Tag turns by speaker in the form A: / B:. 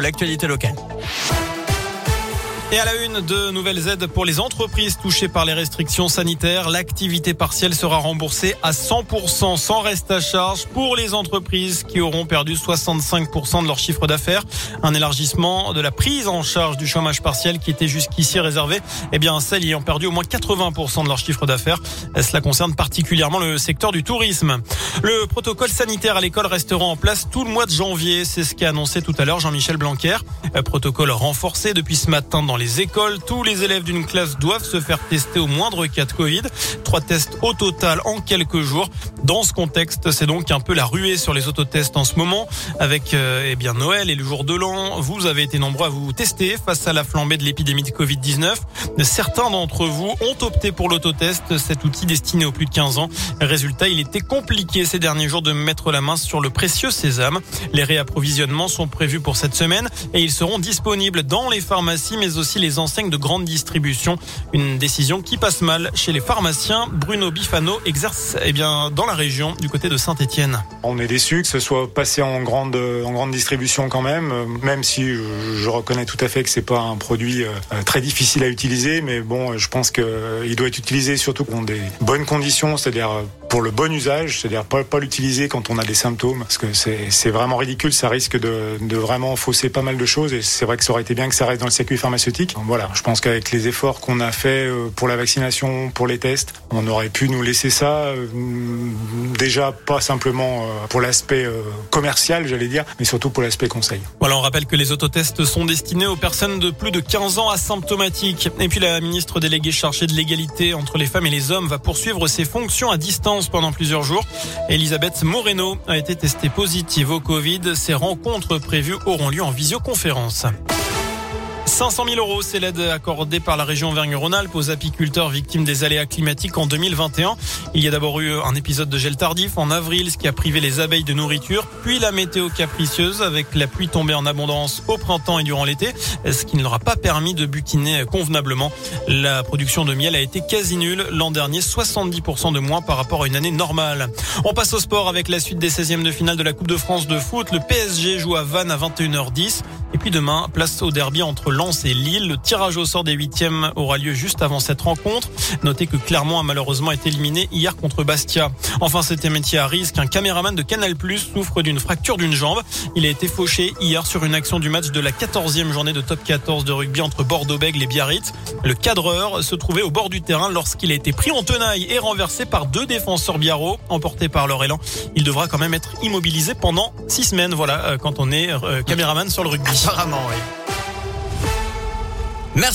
A: l'actualité locale.
B: Et à la une, de nouvelles aides pour les entreprises touchées par les restrictions sanitaires. L'activité partielle sera remboursée à 100% sans reste à charge pour les entreprises qui auront perdu 65% de leur chiffre d'affaires. Un élargissement de la prise en charge du chômage partiel qui était jusqu'ici réservé, eh bien, celles ayant perdu au moins 80% de leur chiffre d'affaires. Cela concerne particulièrement le secteur du tourisme. Le protocole sanitaire à l'école restera en place tout le mois de janvier. C'est ce qu'a annoncé tout à l'heure Jean-Michel Blanquer. Protocole renforcé depuis ce matin dans les écoles. Tous les élèves d'une classe doivent se faire tester au moindre cas de Covid. Trois tests au total en quelques jours. Dans ce contexte, c'est donc un peu la ruée sur les autotests en ce moment. Avec euh, eh bien Noël et le jour de l'an, vous avez été nombreux à vous tester face à la flambée de l'épidémie de Covid-19. Certains d'entre vous ont opté pour l'autotest, cet outil destiné aux plus de 15 ans. Résultat, il était compliqué ces derniers jours de mettre la main sur le précieux sésame. Les réapprovisionnements sont prévus pour cette semaine et ils seront disponibles dans les pharmacies mais aussi aussi les enseignes de grande distribution. Une décision qui passe mal chez les pharmaciens. Bruno Bifano exerce eh bien, dans la région du côté de Saint-Etienne.
C: On est déçu que ce soit passé en grande, en grande distribution quand même, même si je reconnais tout à fait que c'est pas un produit euh, très difficile à utiliser, mais bon, je pense qu'il doit être utilisé surtout dans des bonnes conditions, c'est-à-dire pour le bon usage, c'est-à-dire pas, l'utiliser quand on a des symptômes, parce que c'est vraiment ridicule, ça risque de, de vraiment fausser pas mal de choses, et c'est vrai que ça aurait été bien que ça reste dans le circuit pharmaceutique. Voilà, je pense qu'avec les efforts qu'on a fait euh, pour la vaccination, pour les tests, on aurait pu nous laisser ça, euh, déjà pas simplement euh, pour l'aspect commercial, j'allais dire, mais surtout pour l'aspect conseil.
B: Voilà, on rappelle que les autotests sont destinés aux personnes de plus de 15 ans asymptomatiques. Et puis la ministre déléguée chargée de l'égalité entre les femmes et les hommes va poursuivre ses fonctions à distance pendant plusieurs jours. Elisabeth Moreno a été testée positive au Covid. Ces rencontres prévues auront lieu en visioconférence. 500 000 euros, c'est l'aide accordée par la région Auvergne-Rhône-Alpes aux apiculteurs victimes des aléas climatiques en 2021. Il y a d'abord eu un épisode de gel tardif en avril, ce qui a privé les abeilles de nourriture, puis la météo capricieuse avec la pluie tombée en abondance au printemps et durant l'été, ce qui ne leur a pas permis de butiner convenablement. La production de miel a été quasi nulle l'an dernier, 70% de moins par rapport à une année normale. On passe au sport avec la suite des 16e de finale de la Coupe de France de foot. Le PSG joue à Vannes à 21h10. Et puis demain, place au derby entre Lens et Lille. Le tirage au sort des huitièmes aura lieu juste avant cette rencontre. Notez que Clermont a malheureusement été éliminé hier contre Bastia. Enfin, c'était métier à risque. Un caméraman de Canal Plus souffre d'une fracture d'une jambe. Il a été fauché hier sur une action du match de la 14e journée de top 14 de rugby entre Bordeaux-Bègles et Biarritz. Le cadreur se trouvait au bord du terrain lorsqu'il a été pris en tenaille et renversé par deux défenseurs biarro emportés par leur élan. Il devra quand même être immobilisé pendant six semaines. Voilà, euh, quand on est euh, caméraman sur le rugby.
A: Apparemment, oui. Merci.